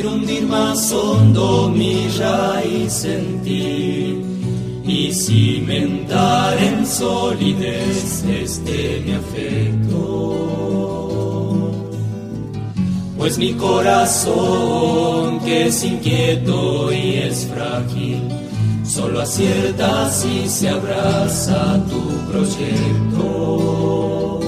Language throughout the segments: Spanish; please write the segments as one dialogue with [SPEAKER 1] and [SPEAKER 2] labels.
[SPEAKER 1] Quiero hundir más hondo mi raíz en y cimentar en solidez este mi afecto. Pues mi corazón, que es inquieto y es frágil, solo acierta si se abraza tu proyecto.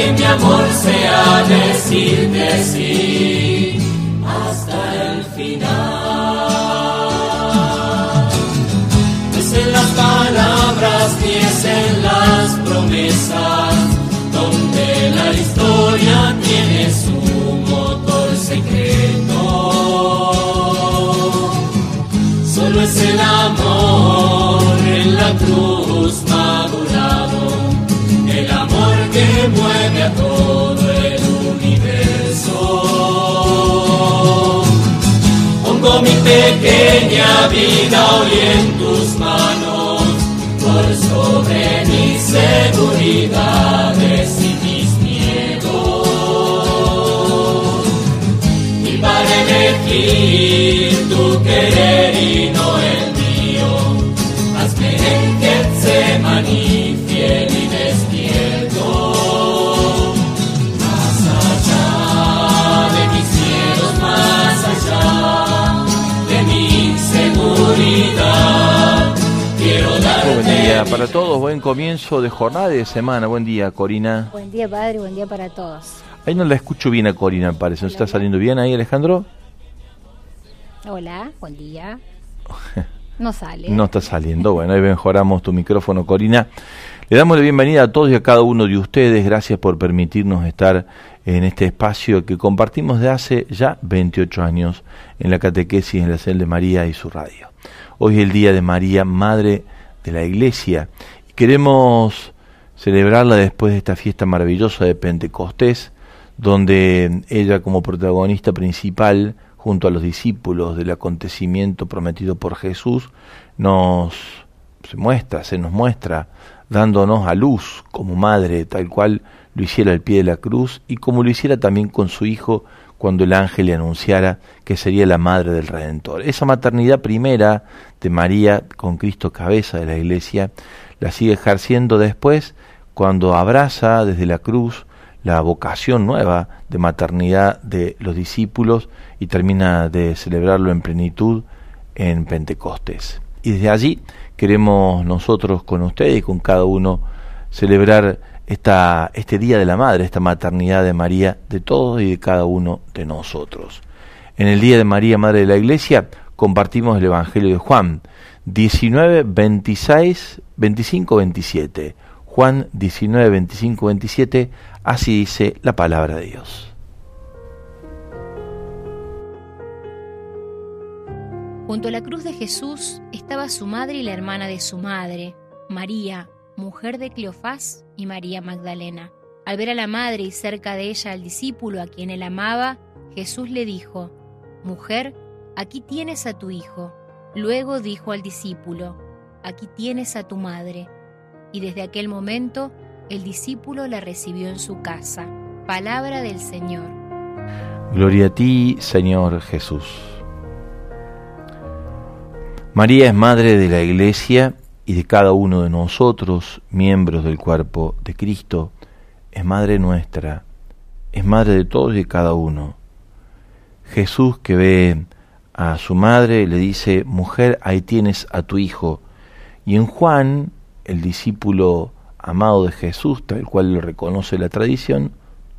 [SPEAKER 2] que mi amor sea decirte sí donde la historia tiene su motor secreto. Solo es el amor en la cruz que mueve a todo el universo. Pongo mi pequeña vida hoy en tus manos, sobre mis seguridades y mis miedos. Y para elegir tu querer y no el mío, hazme en Getsemaní
[SPEAKER 3] día para todos, buen comienzo de jornada de semana. Buen día, Corina.
[SPEAKER 4] Buen día, padre, buen día para todos.
[SPEAKER 3] Ahí no la escucho bien a Corina, parece. ¿No está saliendo bien ahí, Alejandro?
[SPEAKER 4] Hola, buen día. No sale.
[SPEAKER 3] No está saliendo. Bueno, ahí mejoramos tu micrófono, Corina. Le damos la bienvenida a todos y a cada uno de ustedes. Gracias por permitirnos estar en este espacio que compartimos de hace ya 28 años en la catequesis en la celda de María y su radio. Hoy es el día de María, Madre de la Iglesia. Queremos celebrarla después de esta fiesta maravillosa de Pentecostés, donde ella como protagonista principal, junto a los discípulos del acontecimiento prometido por Jesús, nos se muestra, se nos muestra, dándonos a luz como madre, tal cual lo hiciera al pie de la cruz y como lo hiciera también con su hijo cuando el ángel le anunciara que sería la madre del Redentor. Esa maternidad primera de María con Cristo cabeza de la iglesia la sigue ejerciendo después cuando abraza desde la cruz la vocación nueva de maternidad de los discípulos y termina de celebrarlo en plenitud en Pentecostés. Y desde allí queremos nosotros con ustedes y con cada uno celebrar esta, este Día de la Madre, esta maternidad de María, de todos y de cada uno de nosotros. En el Día de María, Madre de la Iglesia, compartimos el Evangelio de Juan, 19, 26, 25, 27. Juan 19, 25, 27, así dice la palabra de Dios.
[SPEAKER 5] Junto a la cruz de Jesús estaba su madre y la hermana de su madre, María, mujer de Cleofás, y María Magdalena. Al ver a la madre y cerca de ella al discípulo a quien él amaba, Jesús le dijo, Mujer, aquí tienes a tu hijo. Luego dijo al discípulo, Aquí tienes a tu madre. Y desde aquel momento el discípulo la recibió en su casa. Palabra del Señor.
[SPEAKER 3] Gloria a ti, Señor Jesús. María es madre de la Iglesia y de cada uno de nosotros, miembros del cuerpo de Cristo, es madre nuestra, es madre de todos y de cada uno. Jesús que ve a su madre le dice, mujer, ahí tienes a tu hijo. Y en Juan, el discípulo amado de Jesús, tal cual lo reconoce la tradición,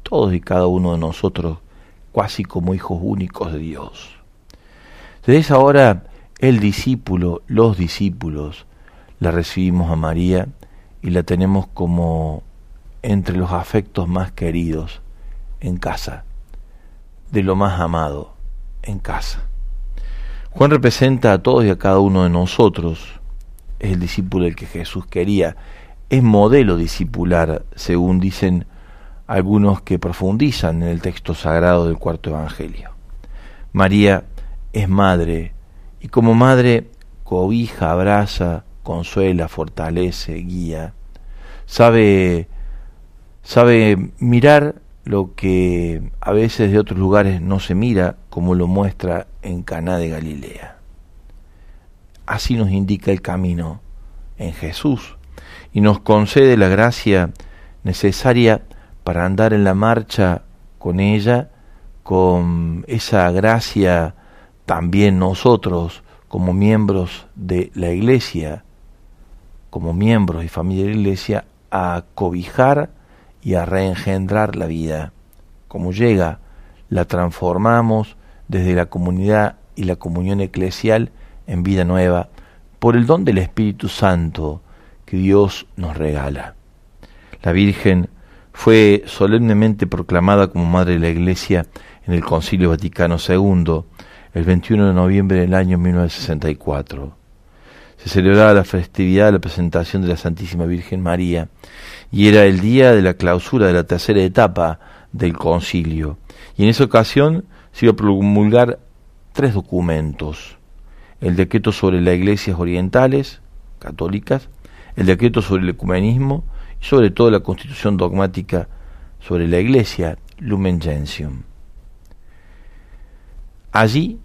[SPEAKER 3] todos y cada uno de nosotros, casi como hijos únicos de Dios. Desde esa hora, el discípulo, los discípulos, la recibimos a María y la tenemos como entre los afectos más queridos en casa, de lo más amado en casa. Juan representa a todos y a cada uno de nosotros, es el discípulo el que Jesús quería, es modelo discipular, según dicen algunos que profundizan en el texto sagrado del cuarto Evangelio. María es madre y como madre cobija, abraza, consuela, fortalece, guía. Sabe, sabe mirar lo que a veces de otros lugares no se mira, como lo muestra en Caná de Galilea. Así nos indica el camino en Jesús y nos concede la gracia necesaria para andar en la marcha con ella, con esa gracia también nosotros como miembros de la iglesia, como miembros y familia de la iglesia, a cobijar y a reengendrar la vida. Como llega, la transformamos desde la comunidad y la comunión eclesial en vida nueva por el don del Espíritu Santo que Dios nos regala. La Virgen fue solemnemente proclamada como Madre de la Iglesia en el Concilio Vaticano II el 21 de noviembre del año 1964 se celebraba la festividad de la presentación de la Santísima Virgen María y era el día de la clausura de la tercera etapa del concilio. Y en esa ocasión se iba a promulgar tres documentos. El decreto sobre las iglesias orientales, católicas, el decreto sobre el ecumenismo y sobre todo la constitución dogmática sobre la iglesia, Lumen Gentium. Allí,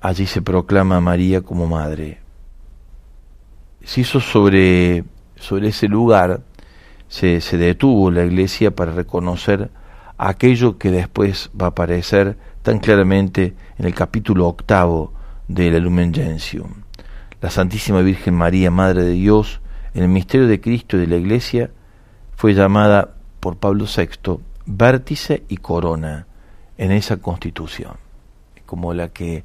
[SPEAKER 3] allí se proclama a María como madre, se hizo sobre, sobre ese lugar, se, se detuvo la iglesia para reconocer aquello que después va a aparecer tan claramente en el capítulo octavo de la Lumen Gentium. La Santísima Virgen María, Madre de Dios, en el misterio de Cristo y de la Iglesia, fue llamada por Pablo VI vértice y corona en esa constitución, como la que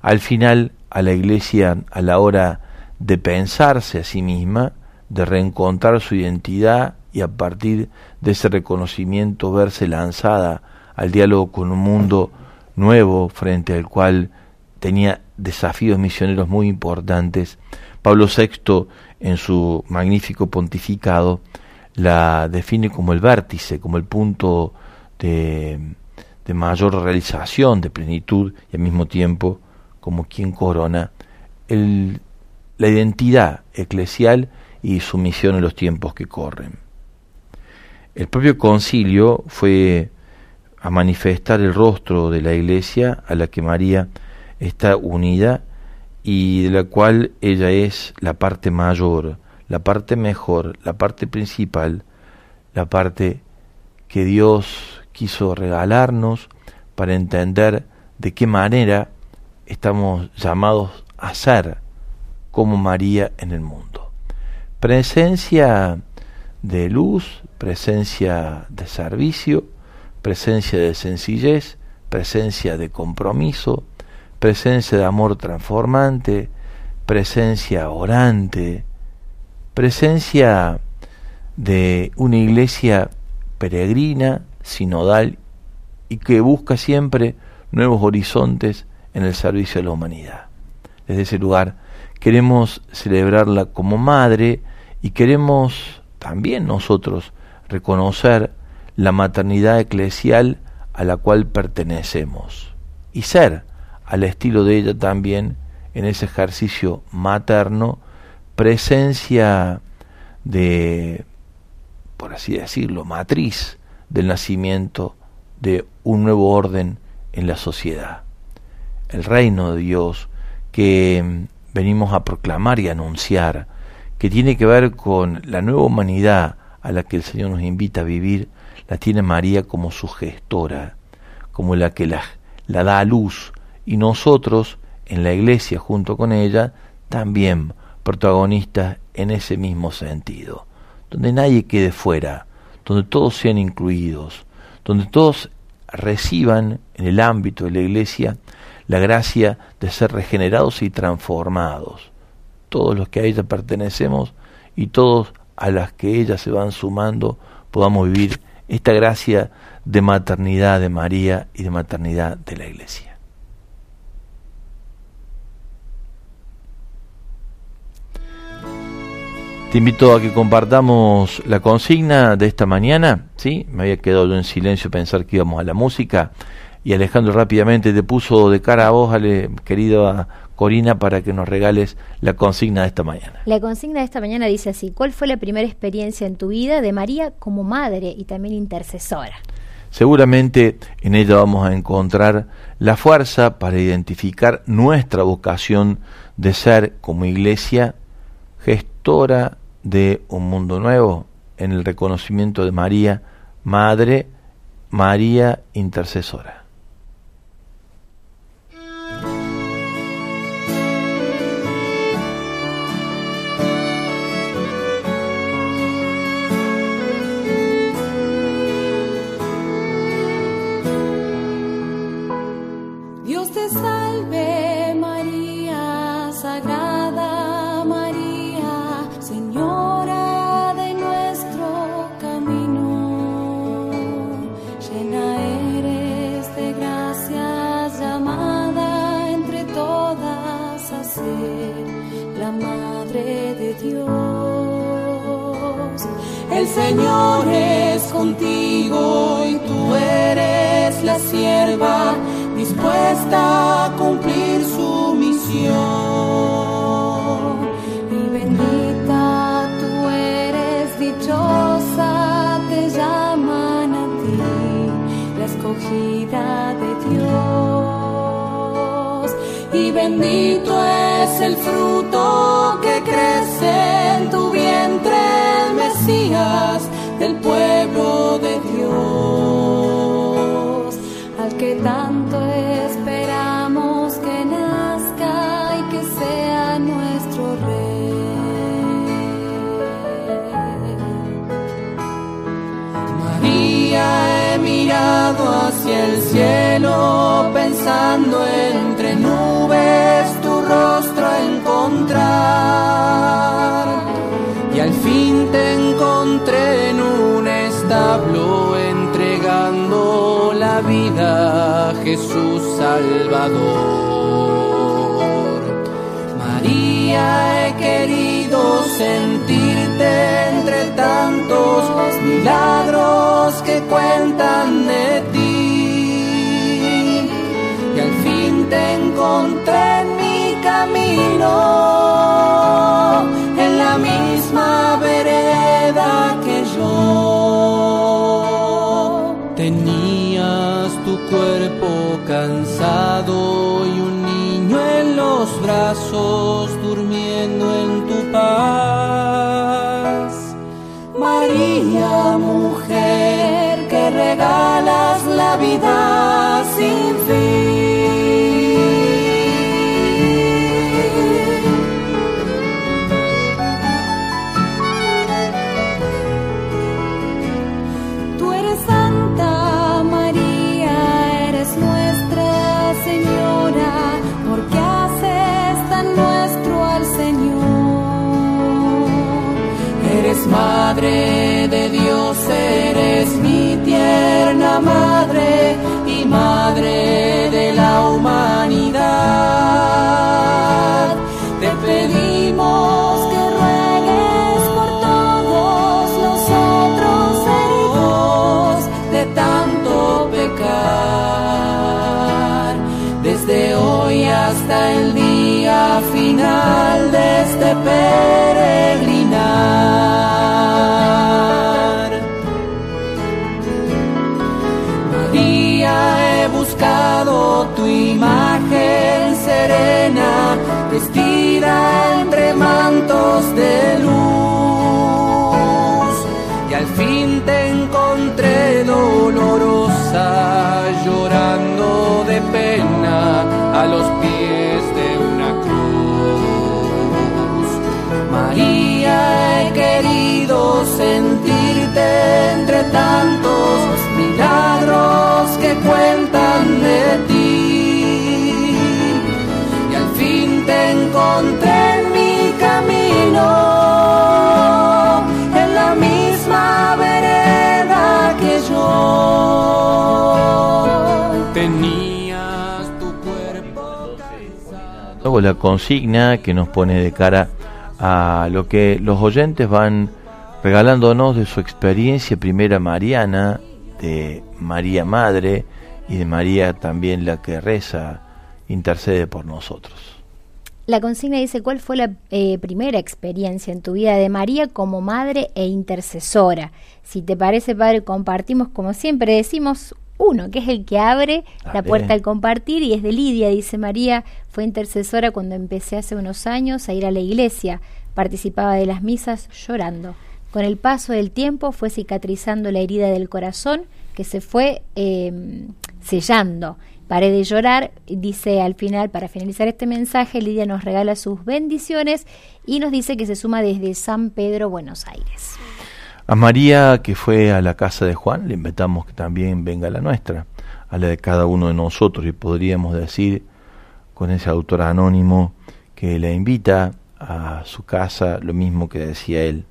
[SPEAKER 3] al final a la Iglesia, a la hora de pensarse a sí misma, de reencontrar su identidad y a partir de ese reconocimiento verse lanzada al diálogo con un mundo nuevo frente al cual tenía desafíos misioneros muy importantes. Pablo VI, en su magnífico pontificado, la define como el vértice, como el punto de, de mayor realización, de plenitud y al mismo tiempo como quien corona el la identidad eclesial y su misión en los tiempos que corren. El propio concilio fue a manifestar el rostro de la iglesia a la que María está unida y de la cual ella es la parte mayor, la parte mejor, la parte principal, la parte que Dios quiso regalarnos para entender de qué manera estamos llamados a ser como María en el mundo. Presencia de luz, presencia de servicio, presencia de sencillez, presencia de compromiso, presencia de amor transformante, presencia orante, presencia de una iglesia peregrina, sinodal y que busca siempre nuevos horizontes en el servicio de la humanidad. Desde ese lugar queremos celebrarla como madre y queremos también nosotros reconocer la maternidad eclesial a la cual pertenecemos y ser al estilo de ella también en ese ejercicio materno presencia de, por así decirlo, matriz del nacimiento de un nuevo orden en la sociedad. El reino de Dios que venimos a proclamar y anunciar, que tiene que ver con la nueva humanidad a la que el Señor nos invita a vivir, la tiene María como su gestora, como la que la, la da a luz, y nosotros, en la iglesia junto con ella, también protagonistas en ese mismo sentido, donde nadie quede fuera, donde todos sean incluidos, donde todos reciban en el ámbito de la iglesia la gracia de ser regenerados y transformados, todos los que a ella pertenecemos y todos a las que ella se van sumando podamos vivir esta gracia de maternidad de María y de maternidad de la Iglesia. Te invito a que compartamos la consigna de esta mañana, ¿sí? Me había quedado yo en silencio pensar que íbamos a la música y Alejandro rápidamente te puso de cara a vos, ale, querido Corina, para que nos regales la consigna de esta mañana.
[SPEAKER 4] La consigna de esta mañana dice así, ¿cuál fue la primera experiencia en tu vida de María como madre y también intercesora?
[SPEAKER 3] Seguramente en ella vamos a encontrar la fuerza para identificar nuestra vocación de ser como iglesia gestora de un mundo nuevo en el reconocimiento de María, Madre, María Intercesora.
[SPEAKER 6] Señor es contigo y tú eres la sierva dispuesta a cumplir su misión. Y bendita tú eres, dichosa te llaman a ti, la escogida de Dios. Y bendito es el fruto que crece en tu del pueblo de Dios, al que tanto esperamos que nazca y que sea nuestro rey. María, he mirado hacia el cielo pensando entre nubes tu rostro encontrar fin te encontré en un establo entregando la vida a Jesús Salvador. María, he querido sentirte entre tantos milagros que cuentan de ti. Y al fin te encontré en mi camino misma vereda que yo. Tenías tu cuerpo cansado y un niño en los brazos durmiendo en tu paz. María, mujer que regalas la vida Madre de Dios eres mi tierna madre y madre de la humanidad. Te pedimos que ruegues por todos nosotros hijos de tanto pecar. Desde hoy hasta el día final de este peregrinar. Buscado tu imagen serena, vestida entre mantos de luz. Y al fin te encontré dolorosa, la
[SPEAKER 3] consigna que nos pone de cara a lo que los oyentes van regalándonos de su experiencia primera mariana, de María Madre y de María también la que reza, intercede por nosotros.
[SPEAKER 4] La consigna dice, ¿cuál fue la eh, primera experiencia en tu vida de María como madre e intercesora? Si te parece, padre, compartimos, como siempre decimos, uno, que es el que abre la
[SPEAKER 3] Dale.
[SPEAKER 4] puerta al compartir, y es de Lidia, dice María, fue intercesora cuando empecé hace unos años a ir a la iglesia, participaba de las misas llorando. Con el paso del tiempo fue cicatrizando la herida del corazón que se fue eh, sellando. Paré de llorar, dice al final, para finalizar este mensaje, Lidia nos regala sus bendiciones y nos dice que se suma desde San Pedro, Buenos Aires.
[SPEAKER 3] A María que fue a la casa de Juan, le invitamos que también venga a la nuestra, a la de cada uno de nosotros, y podríamos decir con ese autor anónimo que le invita a su casa lo mismo que decía él.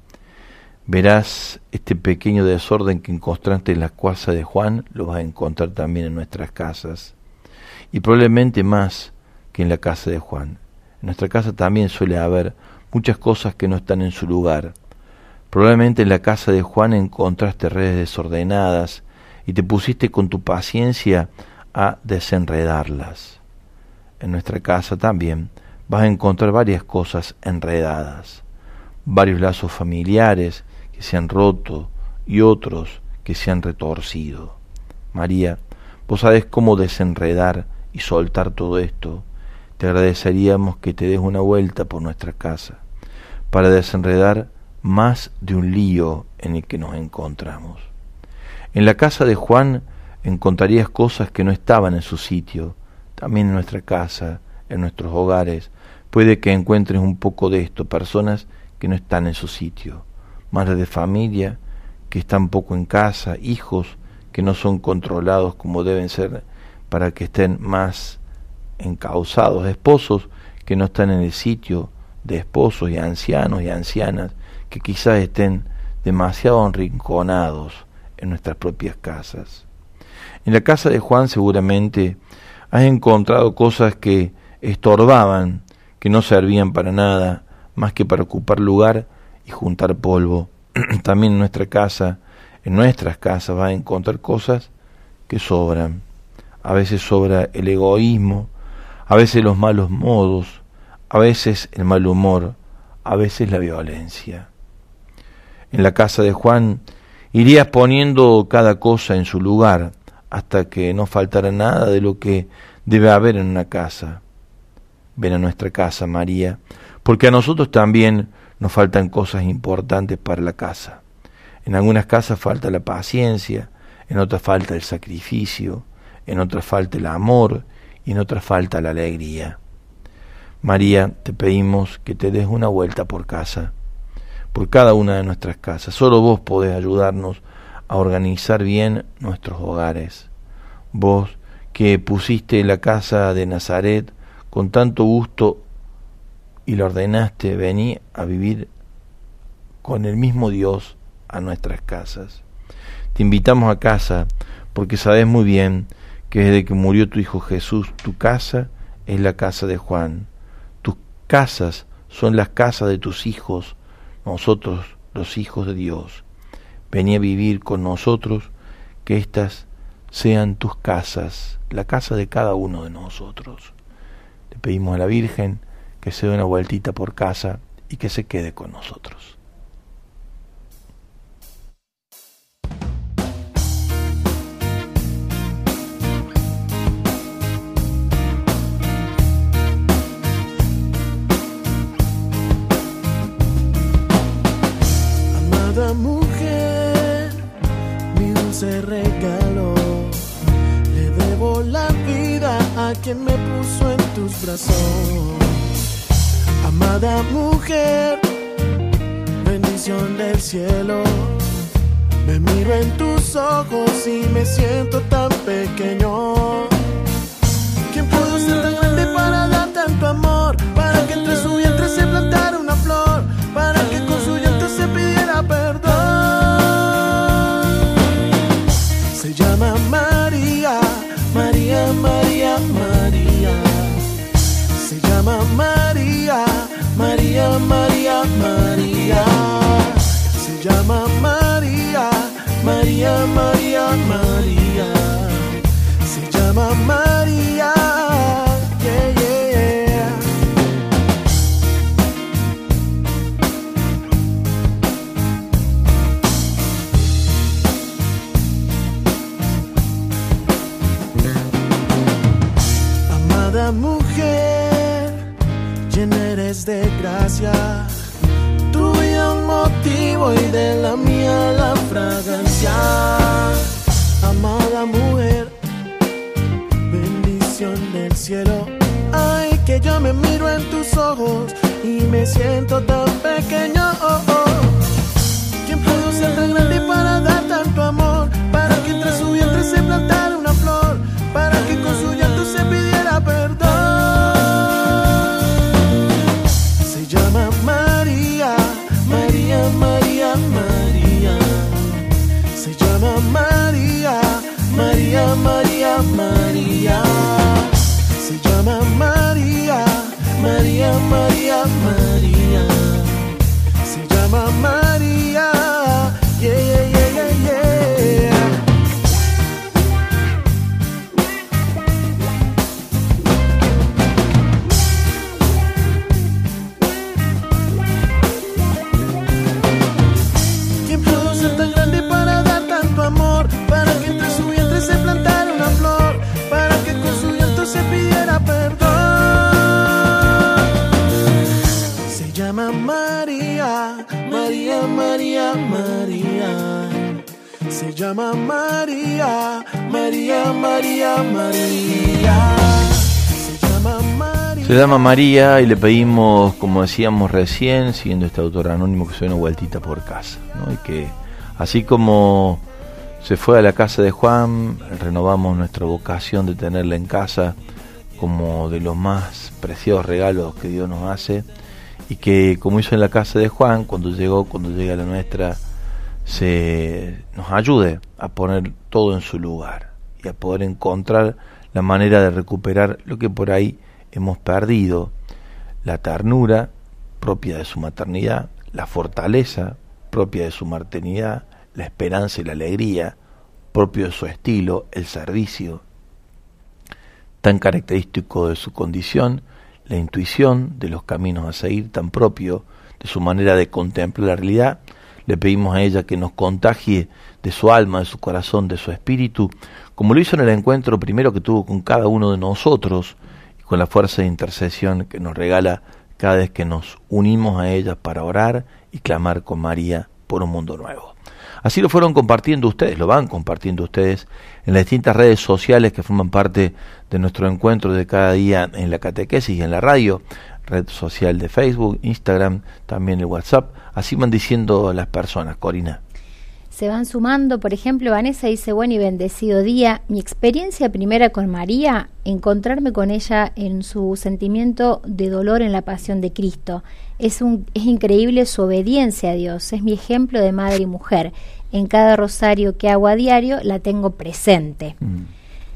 [SPEAKER 3] Verás este pequeño desorden que encontraste en la casa de Juan, lo vas a encontrar también en nuestras casas, y probablemente más que en la casa de Juan. En nuestra casa también suele haber muchas cosas que no están en su lugar, Probablemente en la casa de Juan encontraste redes desordenadas y te pusiste con tu paciencia a desenredarlas. En nuestra casa también vas a encontrar varias cosas enredadas, varios lazos familiares que se han roto y otros que se han retorcido. María, vos sabés cómo desenredar y soltar todo esto. Te agradeceríamos que te des una vuelta por nuestra casa para desenredar más de un lío en el que nos encontramos. En la casa de Juan encontrarías cosas que no estaban en su sitio, también en nuestra casa, en nuestros hogares. Puede que encuentres un poco de esto, personas que no están en su sitio, madres de familia que están poco en casa, hijos que no son controlados como deben ser para que estén más encausados, esposos que no están en el sitio de esposos y ancianos y ancianas que quizás estén demasiado arrinconados en nuestras propias casas. En la casa de Juan seguramente has encontrado cosas que estorbaban, que no servían para nada, más que para ocupar lugar y juntar polvo. También en nuestra casa, en nuestras casas vas a encontrar cosas que sobran. A veces sobra el egoísmo, a veces los malos modos, a veces el mal humor, a veces la violencia. En la casa de Juan irías poniendo cada cosa en su lugar hasta que no faltara nada de lo que debe haber en una casa. Ven a nuestra casa, María, porque a nosotros también nos faltan cosas importantes para la casa. En algunas casas falta la paciencia, en otras falta el sacrificio, en otras falta el amor y en otras falta la alegría. María, te pedimos que te des una vuelta por casa, por cada una de nuestras casas. Solo vos podés ayudarnos a organizar bien nuestros hogares. Vos que pusiste la casa de Nazaret con tanto gusto y la ordenaste, vení a vivir con el mismo Dios a nuestras casas. Te invitamos a casa porque sabes muy bien que desde que murió tu Hijo Jesús, tu casa es la casa de Juan. Tus casas son las casas de tus hijos, nosotros los hijos de Dios. Vení a vivir con nosotros, que éstas sean tus casas, la casa de cada uno de nosotros. Le pedimos a la Virgen que se dé una vueltita por casa y que se quede con nosotros.
[SPEAKER 7] Amada mujer, mi dulce regalo, le debo la vida a quien me puso en tus brazos. Amada mujer, bendición del cielo. Me miro en tus ojos y me siento tan pequeño. ¿Quién pudo ser tan grande para dar tanto amor? Para que entre su vientre se plantara una flor. María, María. Se llama María, María, María, María. Un motivo y de la mía la fragancia. Amada mujer, bendición del cielo. Ay, que yo me miro en tus ojos y me siento tan pequeño. Oh, oh. ¿Quién pudo ser tan grande para dar tanto amor? Para que entre su vientre se plantara María, María. Llama María
[SPEAKER 3] y le pedimos, como decíamos recién, siguiendo este autor anónimo, que se dé una vueltita por casa. Y que así como se fue a la casa de Juan, renovamos nuestra vocación de tenerla en casa como de los más preciados regalos que Dios nos hace. Y que como hizo en la casa de Juan, cuando llegó, cuando llega la nuestra, se nos ayude a poner todo en su lugar y a poder encontrar la manera de recuperar lo que por ahí hemos perdido, la ternura propia de su maternidad, la fortaleza propia de su maternidad, la esperanza y la alegría propio de su estilo, el servicio tan característico de su condición, la intuición de los caminos a seguir tan propio de su manera de contemplar la realidad, le pedimos a ella que nos contagie de su alma, de su corazón, de su espíritu, como lo hizo en el encuentro primero que tuvo con cada uno de nosotros con la fuerza de intercesión que nos regala cada vez que nos unimos a ella para orar y clamar con María por un mundo nuevo. Así lo fueron compartiendo ustedes, lo van compartiendo ustedes en las distintas redes sociales que forman parte de nuestro encuentro de cada día en la catequesis y en la radio, red social de Facebook, Instagram, también el WhatsApp. Así van diciendo las personas, Corina.
[SPEAKER 4] Se van sumando, por ejemplo, Vanessa dice, buen y bendecido día. Mi experiencia primera con María, encontrarme con ella en su sentimiento de dolor en la pasión de Cristo. Es, un, es increíble su obediencia a Dios, es mi ejemplo de madre y mujer. En cada rosario que hago a diario la tengo presente.
[SPEAKER 3] Mm.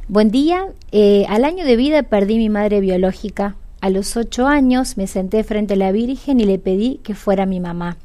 [SPEAKER 4] Buen día, eh, al año de vida perdí mi madre biológica. A los ocho años me senté frente a la Virgen y le pedí que fuera mi mamá.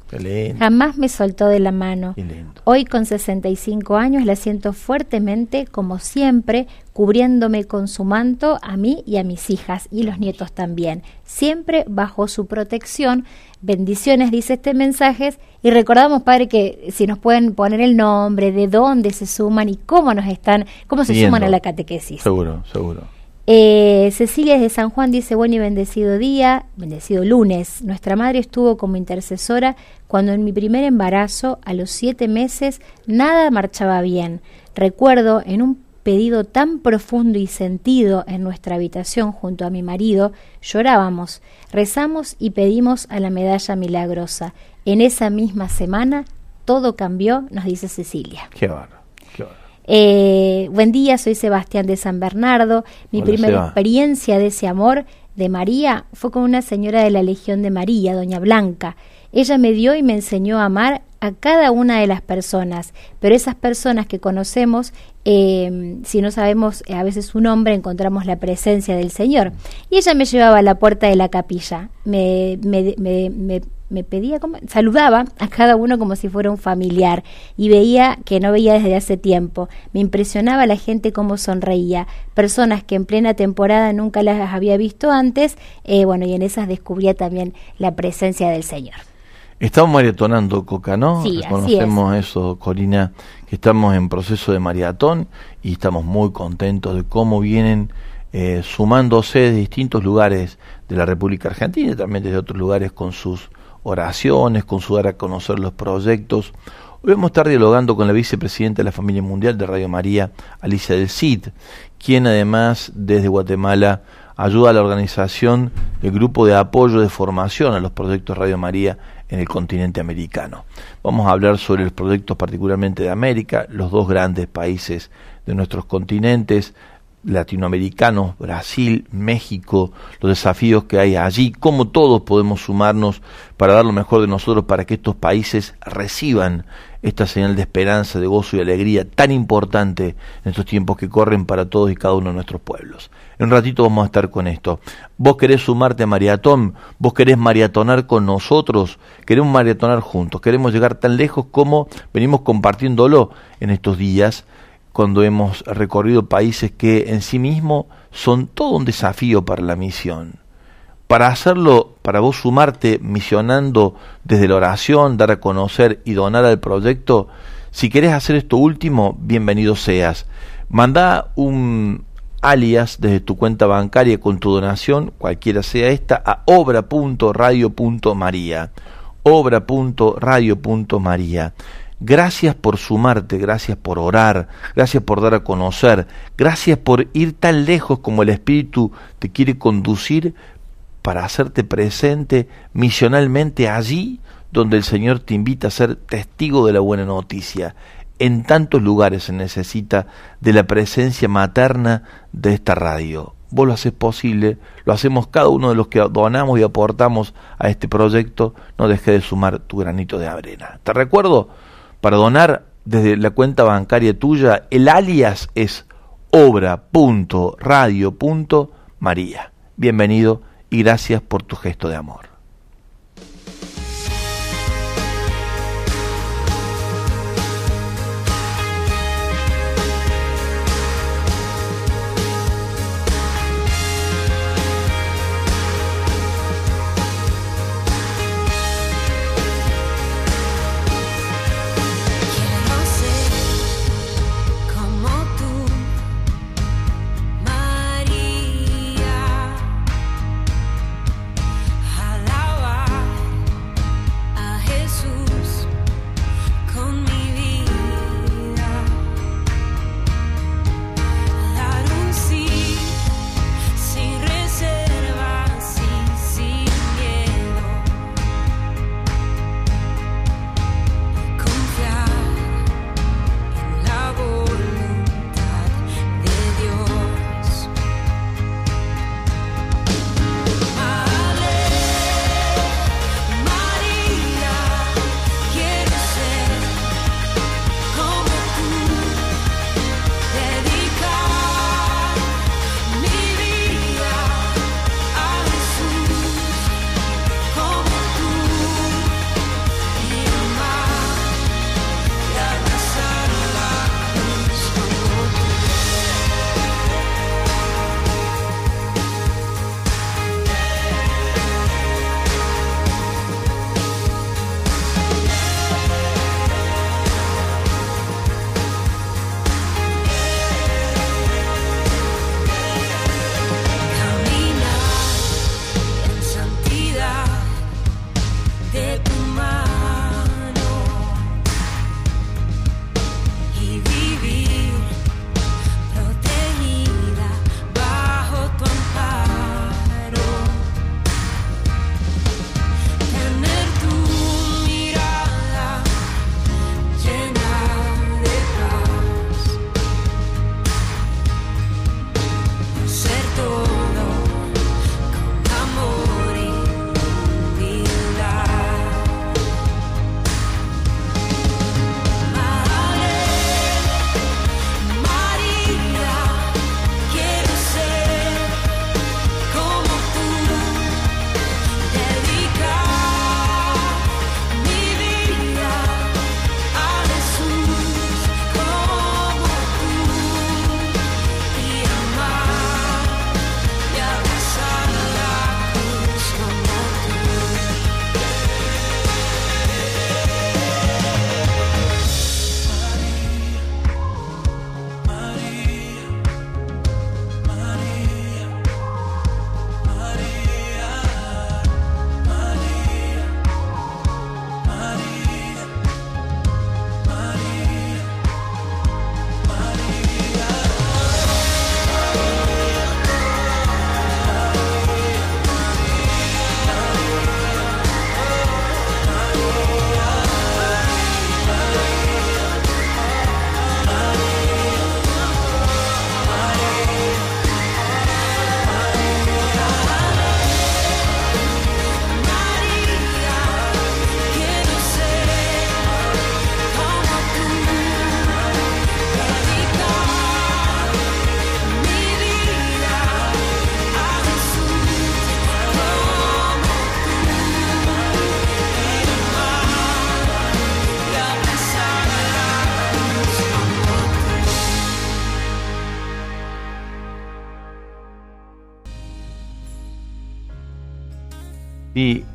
[SPEAKER 4] Jamás me soltó de la mano. Hoy con 65 años la siento fuertemente, como siempre, cubriéndome con su manto a mí y a mis hijas y los nietos también, siempre bajo su protección. Bendiciones, dice este mensaje. Y recordamos, Padre, que si nos pueden poner el nombre, de dónde se suman y cómo nos están, cómo se suman a la catequesis.
[SPEAKER 3] Seguro, seguro.
[SPEAKER 4] Eh, Cecilia de San Juan dice, buen y bendecido día, bendecido lunes. Nuestra madre estuvo como intercesora cuando en mi primer embarazo, a los siete meses, nada marchaba bien. Recuerdo en un pedido tan profundo y sentido en nuestra habitación junto a mi marido, llorábamos, rezamos y pedimos a la medalla milagrosa. En esa misma semana todo cambió, nos dice Cecilia.
[SPEAKER 3] Qué bárbaro.
[SPEAKER 4] Eh, buen día, soy Sebastián de San Bernardo. Mi
[SPEAKER 3] Hola,
[SPEAKER 4] primera
[SPEAKER 3] Seba.
[SPEAKER 4] experiencia de ese amor de María fue con una señora de la Legión de María, doña Blanca. Ella me dio y me enseñó a amar a cada una de las personas, pero esas personas que conocemos, eh, si no sabemos eh, a veces su nombre, encontramos la presencia del Señor. Y ella me llevaba a la puerta de la capilla, me, me, me, me- me pedía, como, saludaba a cada uno como si fuera un familiar y veía que no veía desde hace tiempo. Me impresionaba la gente cómo sonreía, personas que en plena temporada nunca las había visto antes, eh, bueno, y en esas descubría también la presencia del Señor.
[SPEAKER 3] Estamos marietonando Coca, ¿no?
[SPEAKER 4] Sí,
[SPEAKER 3] Conocemos eso, Corina, que estamos en proceso de maratón y estamos muy contentos de cómo vienen eh, sumándose de distintos lugares de la República Argentina y también desde otros lugares con sus oraciones, con su dar a conocer los proyectos. Hoy vamos a estar dialogando con la vicepresidenta de la Familia Mundial de Radio María, Alicia del Cid, quien además desde Guatemala ayuda a la organización del grupo de apoyo de formación a los proyectos Radio María en el continente americano. Vamos a hablar sobre los proyectos particularmente de América, los dos grandes países de nuestros continentes, latinoamericanos, Brasil, México, los desafíos que hay allí, cómo todos podemos sumarnos para dar lo mejor de nosotros para que estos países reciban esta señal de esperanza, de gozo y alegría tan importante en estos tiempos que corren para todos y cada uno de nuestros pueblos. En un ratito vamos a estar con esto. Vos querés sumarte a Maratón, vos querés maratonar con nosotros, queremos maratonar juntos, queremos llegar tan lejos como venimos compartiéndolo en estos días cuando hemos recorrido países que en sí mismos son todo un desafío para la misión. Para hacerlo, para vos sumarte misionando desde la oración, dar a conocer y donar al proyecto, si querés hacer esto último, bienvenido seas. Manda un alias desde tu cuenta bancaria con tu donación, cualquiera sea esta, a obra.radio.maría. Obra.radio.maría. Gracias por sumarte, gracias por orar, gracias por dar a conocer, gracias por ir tan lejos como el Espíritu te quiere conducir para hacerte presente misionalmente allí donde el Señor te invita a ser testigo de la buena noticia. En tantos lugares se necesita de la presencia materna de esta radio. Vos lo haces posible, lo hacemos cada uno de los que donamos y aportamos a este proyecto. No dejes de sumar tu granito de arena. Te recuerdo, para donar desde la cuenta bancaria tuya, el alias es obra.radio.maría. Bienvenido y gracias por tu gesto de amor.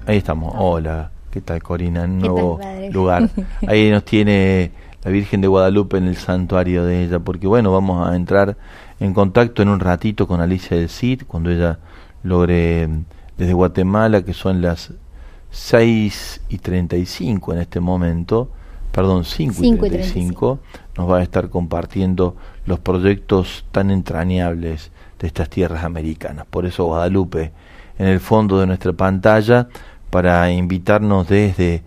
[SPEAKER 3] Ahí estamos. Hola, ¿qué tal Corina? En un nuevo lugar. Ahí nos tiene la Virgen de Guadalupe en el santuario de ella, porque bueno, vamos a entrar en contacto en un ratito con Alicia del Cid, cuando ella logre desde Guatemala, que son las 6 y 35 en este momento, perdón, 5 y 35, nos va a estar compartiendo los proyectos tan entrañables de estas tierras americanas. Por eso Guadalupe en el fondo de nuestra pantalla para invitarnos desde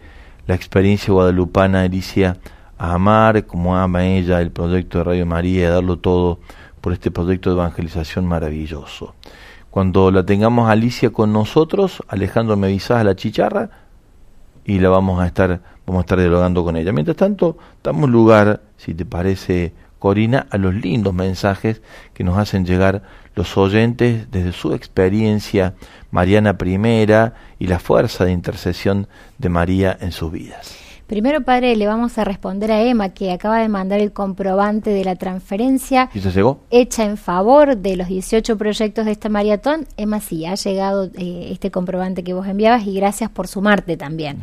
[SPEAKER 3] la experiencia guadalupana, Alicia, a amar como ama ella el proyecto de Radio María y a darlo todo por este proyecto de evangelización maravilloso. Cuando la tengamos Alicia con nosotros, Alejandro me a la chicharra y la vamos a estar, vamos a estar dialogando con ella. Mientras tanto, damos lugar, si te parece, Corina, a los lindos mensajes que nos hacen llegar los oyentes desde su experiencia mariana primera y la fuerza de intercesión de María en sus vidas.
[SPEAKER 4] Primero, padre, le vamos a responder a Emma, que acaba de mandar el comprobante de la transferencia
[SPEAKER 3] ¿Y se llegó?
[SPEAKER 4] hecha en favor de los 18 proyectos de esta maratón. Emma, sí, ha llegado eh, este comprobante que vos enviabas y gracias por sumarte también.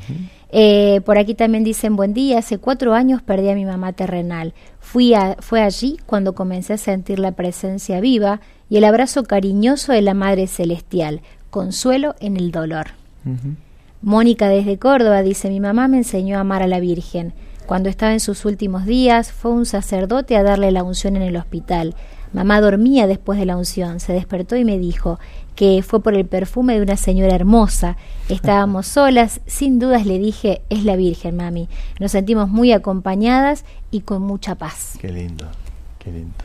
[SPEAKER 4] Eh, por aquí también dicen, buen día, hace cuatro años perdí a mi mamá terrenal. Fui a, fue allí cuando comencé a sentir la presencia viva y el abrazo cariñoso de la Madre Celestial, consuelo en el dolor. Mónica desde Córdoba dice, mi mamá me enseñó a amar a la Virgen. Cuando estaba en sus últimos días, fue un sacerdote a darle la unción en el hospital. Mamá dormía después de la unción, se despertó y me dijo que fue por el perfume de una señora hermosa. Estábamos solas, sin dudas le dije, es la Virgen, mami. Nos sentimos muy acompañadas y con mucha paz.
[SPEAKER 3] Qué lindo, qué lindo.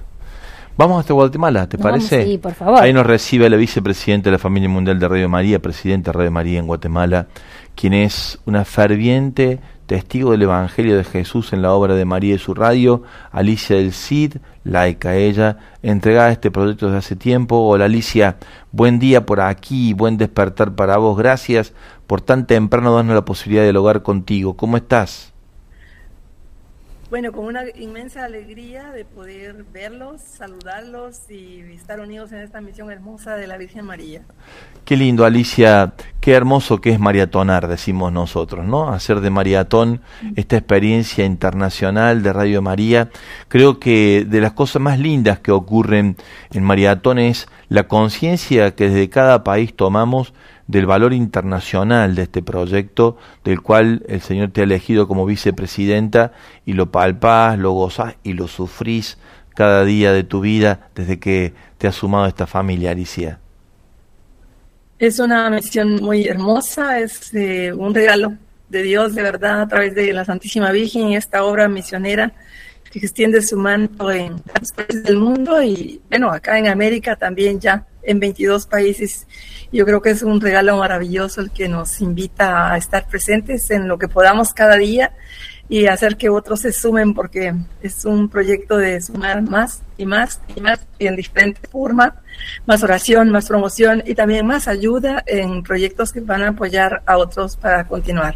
[SPEAKER 3] Vamos hasta Guatemala, ¿te parece?
[SPEAKER 4] sí, por favor.
[SPEAKER 3] Ahí nos recibe la vicepresidenta de la Familia Mundial de Radio María, presidente de Radio María en Guatemala, quien es una ferviente testigo del Evangelio de Jesús en la obra de María y su radio, Alicia del Cid, laica ella, entregada a este proyecto desde hace tiempo. Hola Alicia, buen día por aquí, buen despertar para vos. Gracias por tan temprano darnos la posibilidad de dialogar contigo. ¿Cómo estás?
[SPEAKER 8] Bueno, con una inmensa alegría de poder verlos, saludarlos y estar unidos en esta misión hermosa de la Virgen María.
[SPEAKER 3] Qué lindo, Alicia, qué hermoso que es mariatonar, decimos nosotros, ¿no? Hacer de maratón esta experiencia internacional de Radio María. Creo que de las cosas más lindas que ocurren en maratón es la conciencia que desde cada país tomamos del valor internacional de este proyecto, del cual el Señor te ha elegido como vicepresidenta y lo palpás, lo gozás y lo sufrís cada día de tu vida desde que te has sumado a esta familia, Alicia.
[SPEAKER 8] Es una misión muy hermosa, es eh, un regalo de Dios de verdad a través de la Santísima Virgen y esta obra misionera que extiende su manto en los países del mundo y bueno, acá en América también ya en 22 países. Yo creo que es un regalo maravilloso el que nos invita a estar presentes en lo que podamos cada día y hacer que otros se sumen porque es un proyecto de sumar más y más y más y en diferentes formas, más oración, más promoción y también más ayuda en proyectos que van a apoyar a otros para continuar.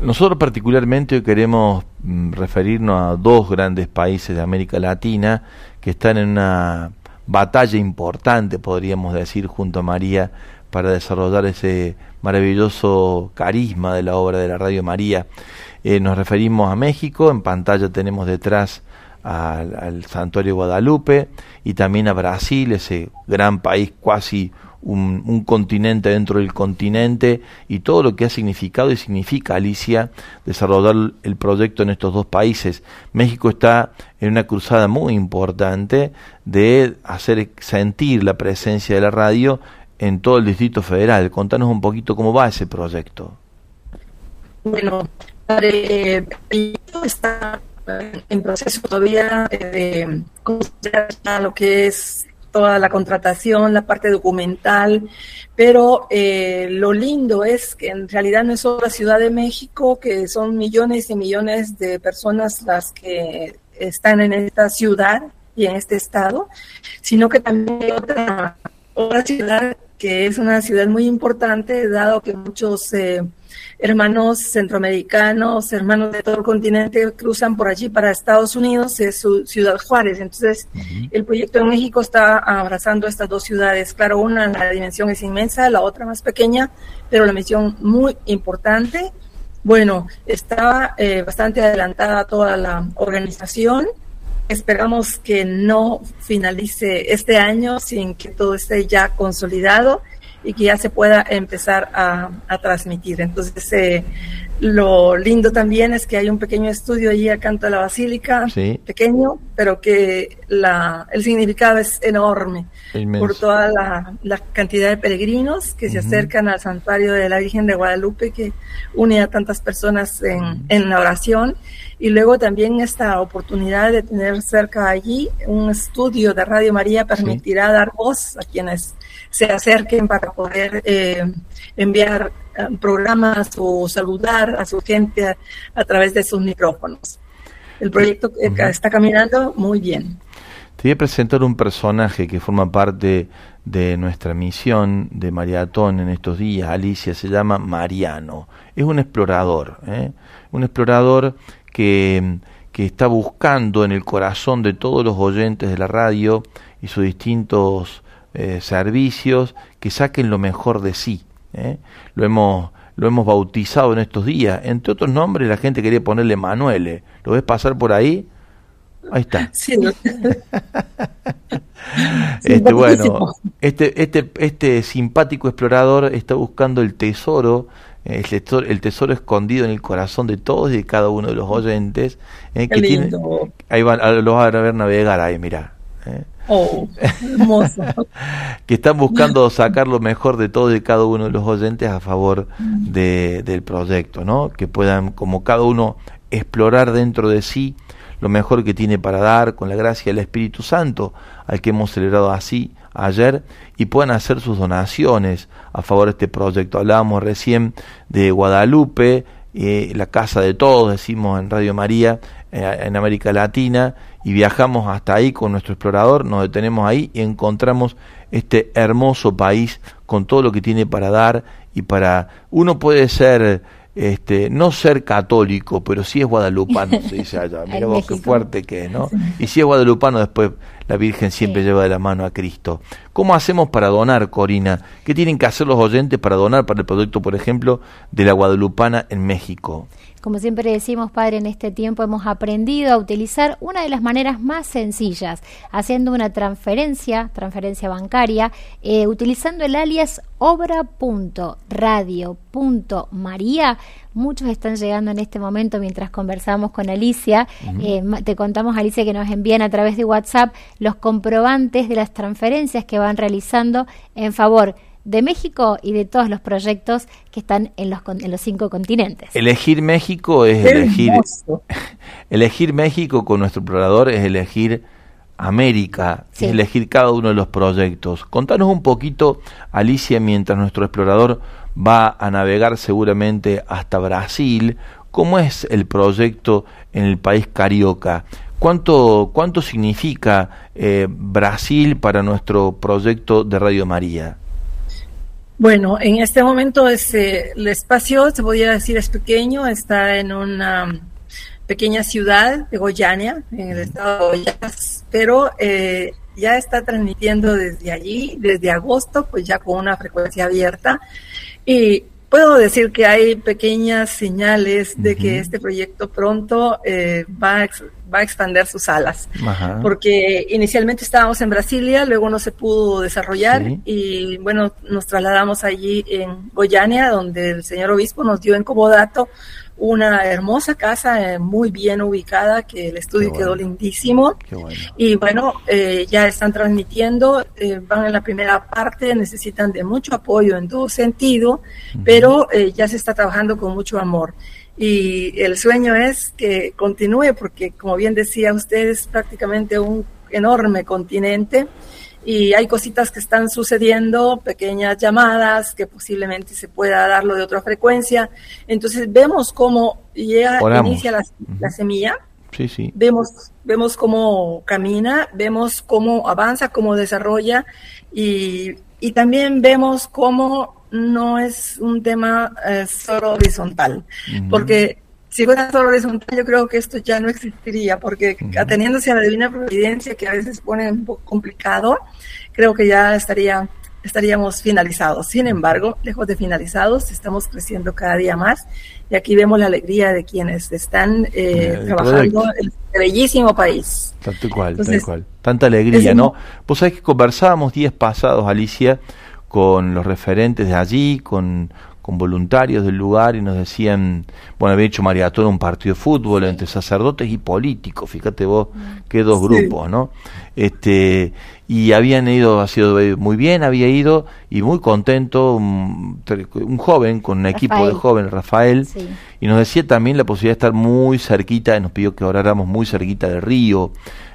[SPEAKER 3] Nosotros particularmente queremos mm, referirnos a dos grandes países de América Latina que están en una batalla importante, podríamos decir, junto a María para desarrollar ese maravilloso carisma de la obra de la Radio María. Eh, nos referimos a México, en pantalla tenemos detrás al, Santuario Guadalupe y también a Brasil, ese gran país cuasi un, un, continente dentro del continente y todo lo que ha significado y significa Alicia desarrollar el proyecto en estos dos países. México está en una cruzada muy importante de hacer sentir la presencia de la radio en todo el Distrito Federal. Contanos un poquito cómo va ese proyecto.
[SPEAKER 8] Bueno, eh, está en proceso todavía de considerar lo que es toda la contratación, la parte documental, pero eh, lo lindo es que en realidad no es solo la Ciudad de México, que son millones y millones de personas las que están en esta ciudad y en este estado, sino que también hay otra, otra ciudad que es una ciudad muy importante, dado que muchos eh, hermanos centroamericanos, hermanos de todo el continente cruzan por allí para Estados Unidos, es su Ciudad Juárez. Entonces, el proyecto en México está abrazando estas dos ciudades. Claro, una la dimensión es inmensa, la otra más pequeña, pero la misión muy importante. Bueno, está eh, bastante adelantada toda la organización. Esperamos que no finalice este año sin que todo esté ya consolidado y que ya se pueda empezar a, transmitir. Entonces, eh, lo lindo también es que hay un pequeño estudio allí a canto de la basílica, pequeño, pero que la, el significado es enorme por toda la, cantidad de peregrinos que se acercan al santuario de la Virgen de Guadalupe, que une a tantas personas en, en la oración. Y luego también esta oportunidad de tener cerca allí un estudio de Radio María permitirá dar voz a quienes se acerquen para poder eh, enviar eh, programas o saludar a su gente a, través de sus micrófonos. El proyecto está caminando muy bien.
[SPEAKER 3] Te voy a presentar un personaje que forma parte de nuestra misión de maratón en estos días. Alicia se llama Mariano. Es un explorador, ¿eh? un explorador que, que está buscando en el corazón de todos los oyentes de la radio y sus distintos eh, servicios que saquen lo mejor de sí. ¿eh? Lo, hemos, lo hemos bautizado en estos días. Entre otros nombres, la gente quería ponerle Manuele. ¿Lo ves pasar por ahí? Ahí está. este, bueno, este, este, este simpático explorador está buscando el tesoro, el tesoro, el tesoro escondido en el corazón de todos y de cada uno de los oyentes. Eh, que tiene, ahí van, los van a ver navegar ahí, mira. ¿Eh?
[SPEAKER 8] Oh, hermoso.
[SPEAKER 3] que están buscando sacar lo mejor de todo y cada uno de los oyentes a favor de, del proyecto, ¿no? Que puedan, como cada uno, explorar dentro de sí lo mejor que tiene para dar con la gracia del Espíritu Santo, al que hemos celebrado así ayer, y puedan hacer sus donaciones a favor de este proyecto. Hablábamos recién de Guadalupe, eh, la casa de todos, decimos en Radio María, en América Latina, y viajamos hasta ahí con nuestro explorador, nos detenemos ahí y encontramos este hermoso país con todo lo que tiene para dar y para uno puede ser este, no ser católico, pero sí es guadalupano, se dice allá. Mira vos qué fuerte que es, ¿no? Y si es guadalupano, después la Virgen siempre lleva de la mano a Cristo. ¿Cómo hacemos para donar, Corina? ¿Qué tienen que hacer los oyentes para donar para el proyecto, por ejemplo, de la guadalupana en México?
[SPEAKER 4] Como siempre decimos, Padre, en este tiempo hemos aprendido a utilizar una de las maneras más sencillas, haciendo una transferencia, transferencia bancaria, eh, utilizando el alias obra.radio.maría. Muchos están llegando en este momento mientras conversamos con Alicia. Eh, te contamos, Alicia, que nos envían a través de WhatsApp los comprobantes de las transferencias que van realizando en favor de México y de todos los proyectos que están en los, en los cinco continentes.
[SPEAKER 3] Elegir México es elegir, elegir México con nuestro explorador es elegir América, es elegir cada uno de los proyectos. Contanos un poquito, Alicia, mientras nuestro explorador va a navegar seguramente hasta Brasil, ¿cómo es el proyecto en el país carioca? ¿Cuánto, cuánto significa eh, Brasil para nuestro proyecto de Radio María?
[SPEAKER 8] Bueno, en este momento ese, el espacio, se podría decir, es pequeño, está en una pequeña ciudad de Goiânia, en el estado de Goiás, pero eh, ya está transmitiendo desde allí, desde agosto, pues ya con una frecuencia abierta. Y puedo decir que hay pequeñas señales de que este proyecto pronto eh, va, a, va a expandir sus alas. Porque inicialmente estábamos en Brasilia, luego no se pudo desarrollar y bueno, nos trasladamos allí en Goiânia, donde el señor obispo nos dio en comodato una hermosa casa eh, muy bien ubicada, que el estudio quedó lindísimo. Y bueno, eh, ya están transmitiendo, eh, van en la primera parte, necesitan de mucho apoyo en todo sentido, pero ya se está trabajando con mucho amor. Y el sueño es que continúe, porque como bien decía usted, es prácticamente un enorme continente y hay cositas que están sucediendo, pequeñas llamadas, que posiblemente se pueda darlo de otra frecuencia. Entonces vemos cómo llega, inicia la, semilla,
[SPEAKER 3] sí, sí.
[SPEAKER 8] Vemos, vemos cómo camina, vemos cómo avanza, cómo desarrolla y, y también vemos cómo no es un tema eh, solo horizontal, porque si fuera solo horizontal, yo creo que esto ya no existiría, porque ateniéndose a la divina providencia, que a veces pone un poco complicado, creo que ya estaría estaríamos finalizados. Sin embargo, lejos de finalizados, estamos creciendo cada día más y aquí vemos la alegría de quienes están eh, trabajando en este bellísimo país.
[SPEAKER 3] Tal cual, tal cual. Tanta alegría, ¿no? Pues sabés que conversábamos días pasados, Alicia, con los referentes de allí, con, con voluntarios del lugar y nos decían, bueno, había hecho maratón un partido de fútbol entre sacerdotes y políticos, fíjate vos mm. qué dos grupos, ¿no? Este, y habían ido, ha sido muy bien, había ido y muy contento, un, joven con un equipo de jóvenes, Rafael, y nos decía también la posibilidad de estar muy cerquita, nos pidió que oráramos muy cerquita del río,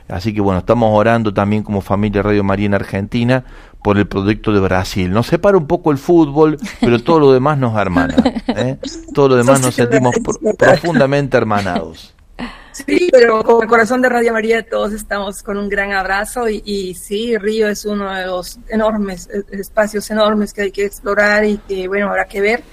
[SPEAKER 3] así que bueno, estamos orando también como familia Radio María en Argentina por el proyecto de Brasil. Nos separa un poco el fútbol, pero todo lo demás nos hermana. ¿eh? Todo lo demás nos sentimos profundamente hermanados.
[SPEAKER 8] Sí, pero con el corazón de Radio María todos estamos con un gran abrazo y, y sí, Río es uno de los enormes eh, espacios enormes que hay que explorar y que, bueno, habrá que ver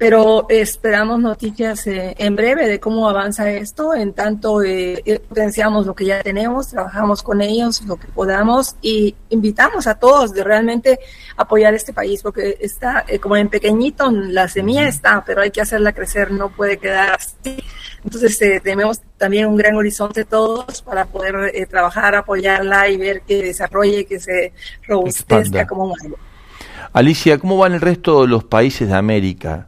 [SPEAKER 8] pero esperamos noticias eh, en breve de cómo avanza esto. En tanto, eh, eh, potenciamos lo que ya tenemos, trabajamos con ellos lo que podamos y invitamos a todos de realmente apoyar este país, porque está como en pequeñito, la semilla está, pero hay que hacerla crecer, no puede quedar así. Entonces, tenemos también un gran horizonte todos para poder trabajar, apoyarla y ver que desarrolle, que se robustezca como un
[SPEAKER 3] Alicia, ¿cómo van el resto de los países de América?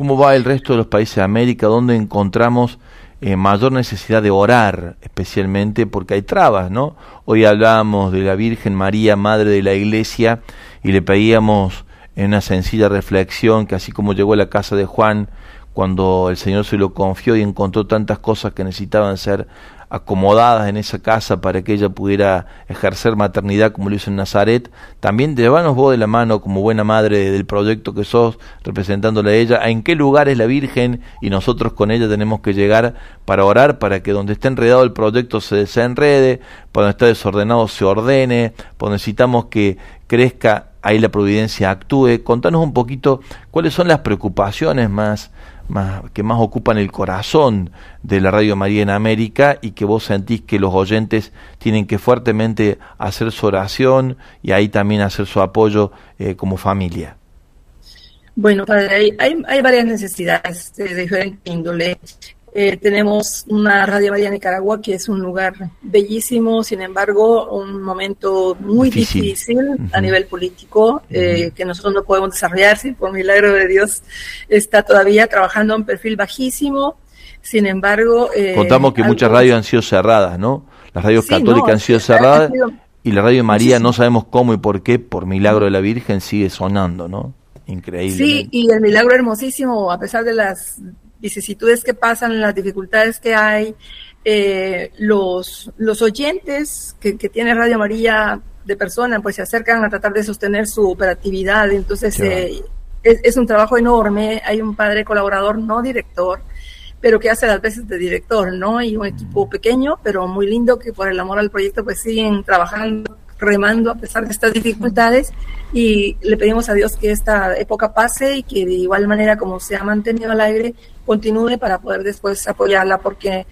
[SPEAKER 3] ¿Cómo va el resto de los países de América donde encontramos eh, mayor necesidad de orar, especialmente porque hay trabas, ¿no? Hoy hablábamos de la Virgen María, Madre de la Iglesia, y le pedíamos en una sencilla reflexión que así como llegó a la casa de Juan, cuando el Señor se lo confió y encontró tantas cosas que necesitaban ser acomodadas en esa casa para que ella pudiera ejercer maternidad como lo hizo en Nazaret, también llevanos vos de la mano como buena madre del proyecto que sos, representándole a ella, en qué lugar es la Virgen y nosotros con ella tenemos que llegar para orar para que donde esté enredado el proyecto se desenrede, para donde está desordenado se ordene, pues necesitamos que crezca ahí la providencia actúe. Contanos un poquito cuáles son las preocupaciones más que más ocupan el corazón de la Radio María en América y que vos sentís que los oyentes tienen que fuertemente hacer su oración y ahí también hacer su apoyo eh, como familia.
[SPEAKER 8] Bueno, hay, hay, varias necesidades de diferente índole. Eh, tenemos una Radio María Nicaragua que es un lugar bellísimo, sin embargo, un momento muy difícil, a nivel político, eh, que nosotros no podemos desarrollar, si por milagro de Dios está todavía trabajando a un perfil bajísimo. Sin embargo...
[SPEAKER 3] Eh, Contamos que muchas radios han sido cerradas, ¿no? Las radios católicas han sido cerradas y la Radio María no sabemos cómo y por qué, por milagro de la Virgen, sigue sonando, ¿no? Increíble.
[SPEAKER 8] Sí, y el milagro hermosísimo, a pesar de las vicisitudes que pasan, las dificultades que hay, eh, los, los oyentes que, que, tiene Radio María de persona, pues se acercan a tratar de sostener su operatividad. Entonces, eh, es, es, un trabajo enorme. Hay un padre colaborador, no director, pero que hace las veces de director, ¿no? Y un equipo pequeño, pero muy lindo, que por el amor al proyecto, pues siguen trabajando remando a pesar de estas dificultades y le pedimos a Dios que esta época pase y que de igual manera como se ha mantenido al aire continúe para poder después apoyarla porque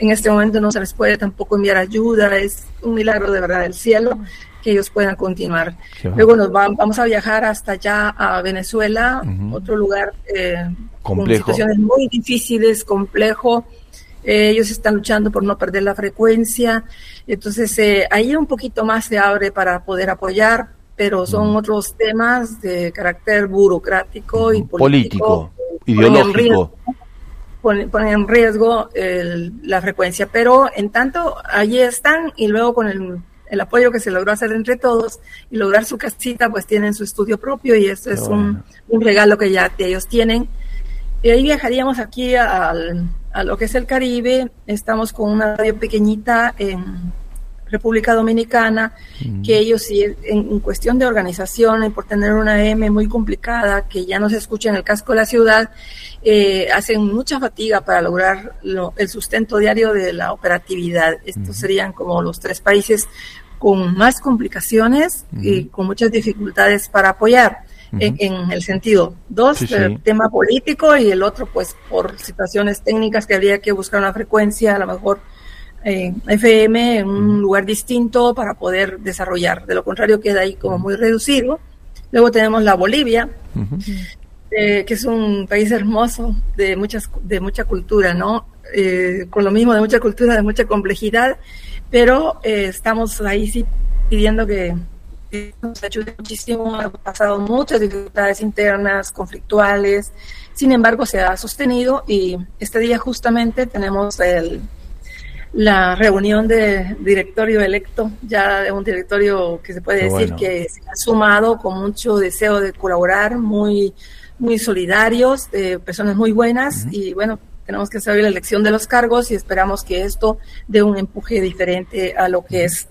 [SPEAKER 8] en este momento no se les puede tampoco enviar ayuda, es un milagro de verdad del cielo que ellos puedan continuar. Luego nos vamos a viajar hasta allá a Venezuela, otro lugar eh, con situaciones muy difíciles, complejo, eh, ellos están luchando por no perder la frecuencia, entonces eh, ahí un poquito más se abre para poder apoyar, pero son otros temas de carácter burocrático y político,
[SPEAKER 3] ideológico.
[SPEAKER 8] Ponen en riesgo la frecuencia, pero en tanto allí están y luego con el, el, apoyo que se logró hacer entre todos y lograr su casita, pues tienen su estudio propio y eso es un, un, regalo que ya ellos tienen. Y ahí viajaríamos aquí al, a lo que es el Caribe. Estamos con una radio pequeñita en República Dominicana, mm. que ellos sí, en, cuestión de organización y por tener una M muy complicada, que ya no se escucha en el casco de la ciudad, eh, hacen mucha fatiga para lograr el sustento diario de la operatividad. Estos serían como los tres países con más complicaciones y con muchas dificultades para apoyar. En, el sentido, dos, el tema político y el otro, pues, por situaciones técnicas que habría que buscar una frecuencia, a lo mejor en FM, en un lugar distinto para poder desarrollar. De lo contrario, queda ahí como muy reducido. Luego tenemos la Bolivia, eh, que es un país hermoso, de, muchas, de mucha cultura, ¿no? Eh, con lo mismo, de mucha cultura, de mucha complejidad, pero eh, estamos ahí sí pidiendo que, nos muchísimo. Ha pasado muchas dificultades internas, conflictuales, sin embargo, se ha sostenido y este día justamente tenemos el la reunión de directorio electo, ya de un directorio que se puede decir que se ha sumado con mucho deseo de colaborar, muy, muy solidarios, de personas muy buenas. Y bueno, tenemos que saber la elección de los cargos y esperamos que esto dé un empuje diferente a lo que es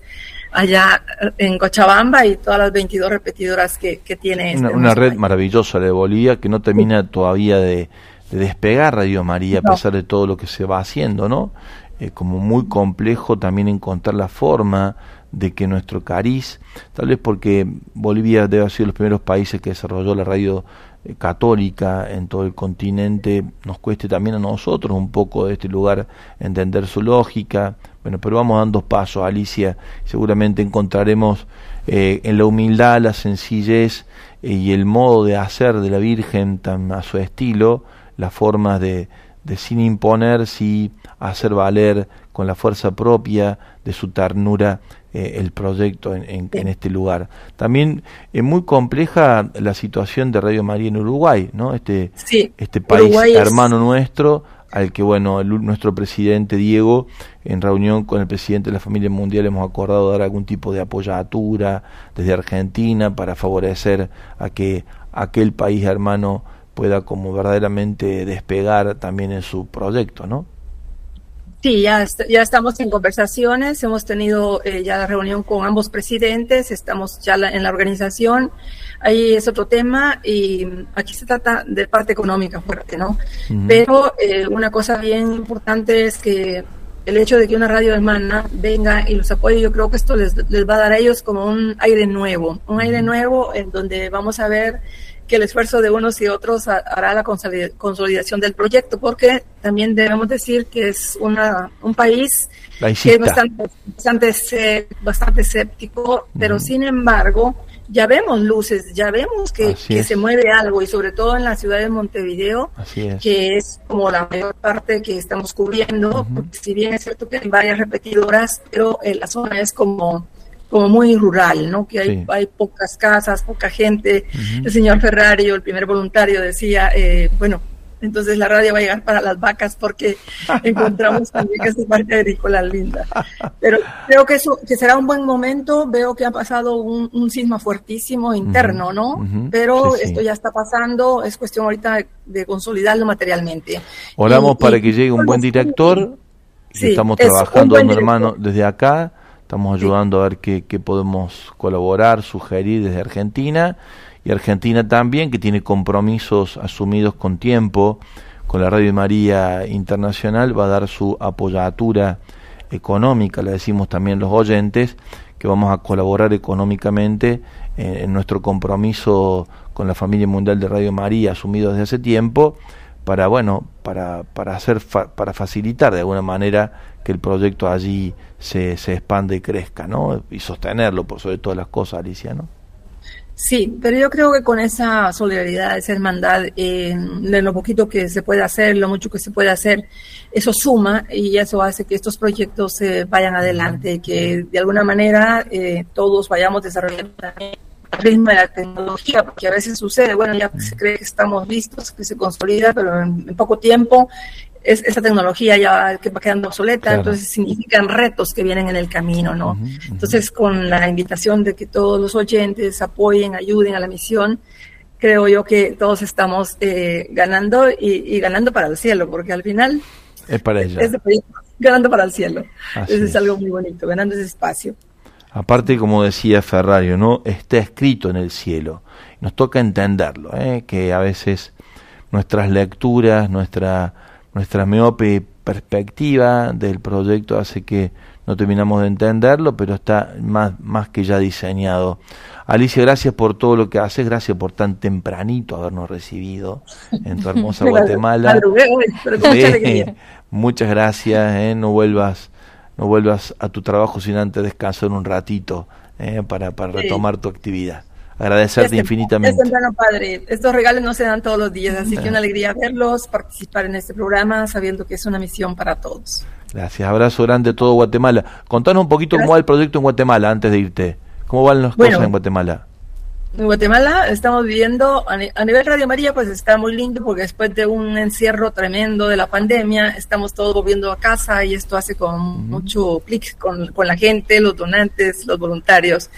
[SPEAKER 8] allá en Cochabamba y todas las 22 repetidoras que, que tiene.
[SPEAKER 3] Este una, red maravillosa de Bolivia que no termina todavía de, despegar Radio María a pesar de todo lo que se va haciendo, ¿no? Eh, como muy complejo también encontrar la forma de que nuestro cariz, tal vez porque Bolivia debe haber sido los primeros países que desarrolló la radio eh, católica en todo el continente, nos cueste también a nosotros un poco de este lugar entender su lógica. Bueno, pero vamos dando pasos, Alicia, seguramente encontraremos eh, en la humildad, la sencillez y el modo de hacer de la Virgen tan a su estilo, las formas de, de sin imponer, sí hacer valer con la fuerza propia de su ternura eh, el proyecto en, este lugar. También es muy compleja la situación de Radio María en Uruguay, ¿no? Este, este país hermano nuestro, al que, bueno, nuestro presidente Diego, en reunión con el presidente de la familia mundial, hemos acordado dar algún tipo de apoyatura desde Argentina para favorecer a que aquel país hermano pueda como verdaderamente despegar también en su proyecto, ¿no?
[SPEAKER 8] Sí, ya, ya estamos en conversaciones, hemos tenido eh, ya la reunión con ambos presidentes, estamos ya en la organización, ahí es otro tema y aquí se trata de parte económica fuerte, ¿no? Pero eh, una cosa bien importante es que el hecho de que una radio hermana venga y los apoye, yo creo que esto les, les va a dar a ellos como un aire nuevo, un aire nuevo en donde vamos a ver que el esfuerzo de unos y otros hará la consolidación del proyecto, porque también debemos decir que es una, un país que es bastante, bastante, bastante escéptico, pero sin embargo ya vemos luces, ya vemos que, que se mueve algo y sobre todo en la ciudad de Montevideo, que es como la mayor parte que estamos cubriendo, porque si bien es cierto que hay varias repetidoras, pero eh, la zona es como como muy rural, ¿no? Que hay, hay pocas casas, poca gente. El señor Ferrario, el primer voluntario, decía, eh, bueno, entonces la radio va a llegar para las vacas porque encontramos también que es parte agrícola linda. Pero creo que eso que será un buen momento. Veo que ha pasado un, un sisma fuertísimo interno, ¿no? Pero esto ya está pasando. Es cuestión ahorita de, consolidarlo materialmente.
[SPEAKER 3] Oramos para que llegue un buen director. estamos trabajando, hermano, desde acá Estamos ayudando a ver qué, podemos colaborar, sugerir desde Argentina. Y Argentina también, que tiene compromisos asumidos con tiempo con la Radio María Internacional, va a dar su apoyatura económica, le decimos también los oyentes, que vamos a colaborar económicamente en, nuestro compromiso con la familia mundial de Radio María asumido desde hace tiempo para bueno para para hacer para facilitar de alguna manera que el proyecto allí se, se expande y crezca, ¿no? Y sostenerlo por sobre todas las cosas, Alicia, ¿no?
[SPEAKER 8] Sí, pero yo creo que con esa solidaridad, esa hermandad, eh, de lo poquito que se puede hacer, lo mucho que se puede hacer, eso suma y eso hace que estos proyectos se vayan adelante, que de alguna manera eh, todos vayamos desarrollando también el ritmo de la tecnología, porque a veces sucede, bueno, ya se cree que estamos listos, que se consolida, pero en poco tiempo es, esa tecnología ya que va quedando obsoleta, entonces significan retos que vienen en el camino, ¿no? Entonces, con la invitación de que todos los oyentes apoyen, ayuden a la misión, creo yo que todos estamos eh, ganando y, ganando para el cielo, porque al final
[SPEAKER 3] es para ella.
[SPEAKER 8] ganando para el cielo. Eso es. algo muy bonito, ganando ese espacio.
[SPEAKER 3] Aparte, como decía Ferrario, ¿no? Está escrito en el cielo. Nos toca entenderlo, ¿eh? que a veces nuestras lecturas, nuestra nuestra miope perspectiva del proyecto hace que no terminamos de entenderlo, pero está más, más que ya diseñado. Alicia, gracias por todo lo que haces, gracias por tan tempranito habernos recibido en tu hermosa Guatemala. muchas gracias, eh, no vuelvas no vuelvas a tu trabajo sin antes descansar un ratito eh, para, para retomar tu actividad. Agradecerte infinitamente.
[SPEAKER 8] padre. Estos regalos no se dan todos los días, así que una alegría verlos, participar en este programa, sabiendo que es una misión para todos.
[SPEAKER 3] Gracias, abrazo grande a todo Guatemala. Contanos un poquito cómo va el proyecto en Guatemala antes de irte. ¿Cómo van las cosas en Guatemala?
[SPEAKER 8] En Guatemala estamos viviendo, a nivel Radio María, pues está muy lindo porque después de un encierro tremendo de la pandemia, estamos todos volviendo a casa y esto hace con mucho clic con, con la gente, los donantes, los voluntarios.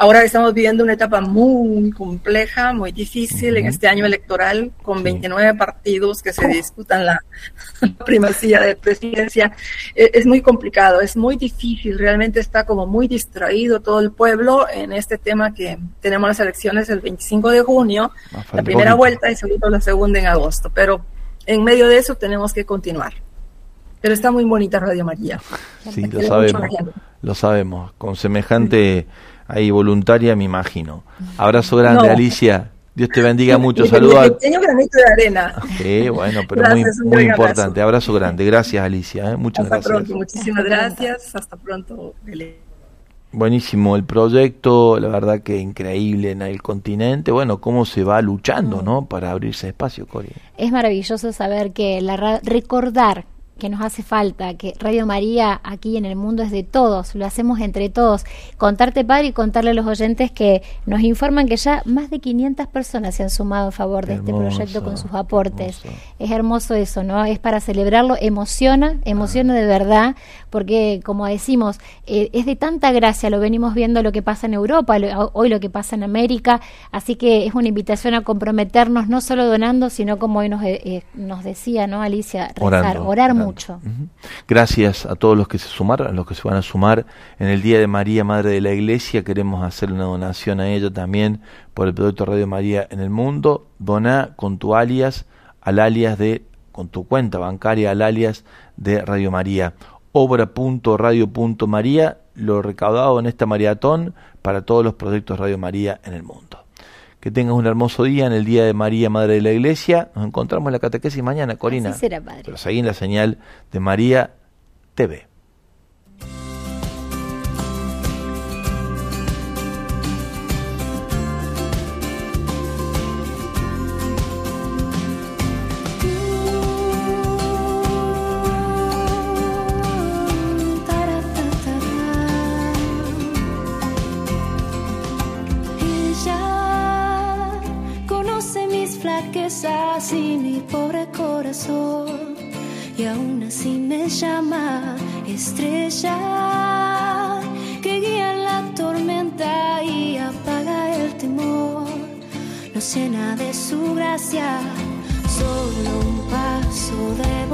[SPEAKER 8] Ahora estamos viviendo una etapa muy compleja, muy difícil en este año electoral, con 29 partidos que se disputan la primacía de presidencia. E, es muy complicado, es muy difícil, realmente está como muy distraído todo el pueblo en este tema que tenemos las elecciones el 25 de junio, la primera vuelta y segundo la segunda en agosto, pero en medio de eso tenemos que continuar. Pero está muy bonita Radio María.
[SPEAKER 3] Sí, lo sabemos. Lo sabemos. Con semejante ahí voluntaria, me imagino. Abrazo grande, Alicia. Dios te bendiga mucho. Saludos.
[SPEAKER 8] Pequeño granito de arena.
[SPEAKER 3] Sí, bueno, pero muy, muy importante. Abrazo. grande. Gracias, Alicia. ¿eh? Muchas
[SPEAKER 8] Hasta
[SPEAKER 3] gracias.
[SPEAKER 8] Pronto. Muchísimas gracias. Hasta pronto.
[SPEAKER 3] Buenísimo el proyecto, la verdad que increíble en el continente. Bueno, cómo se va luchando, ¿no? Para abrirse espacio, Cori.
[SPEAKER 4] Es maravilloso saber que la recordar que nos hace falta, que Radio María aquí en el mundo es de todos, lo hacemos entre todos. Contarte, Padre, y contarle a los oyentes que nos informan que ya más de 500 personas se han sumado a favor de este proyecto con sus aportes. Es hermoso eso, ¿no? Es para celebrarlo, emociona, emociona de verdad, porque como decimos, eh, es de tanta gracia, lo venimos viendo lo que pasa en Europa, hoy lo que pasa en América, así que es una invitación a comprometernos no solo donando, sino como hoy nos, eh, eh, nos decía, ¿no, Alicia? Rezar, orar
[SPEAKER 3] Gracias a todos los que se sumaron, a los que se van a sumar. En el Día de María, Madre de la Iglesia, queremos hacer una donación a ella también por el proyecto Radio María en el mundo, dona con tu alias al alias de, con tu cuenta bancaria al alias de Radio María. Obra.radio.maría, lo recaudado en esta maratón para todos los proyectos Radio María en el mundo. Que tengas un hermoso día en el Día de María, Madre de la Iglesia. Nos encontramos en la catequesis mañana, Corina.
[SPEAKER 4] Así será, padre.
[SPEAKER 3] Pero seguí en la señal de María TV.
[SPEAKER 9] Y aún así me llama estrella que guía la tormenta y apaga el temor. Nos llena de su gracia, solo un paso de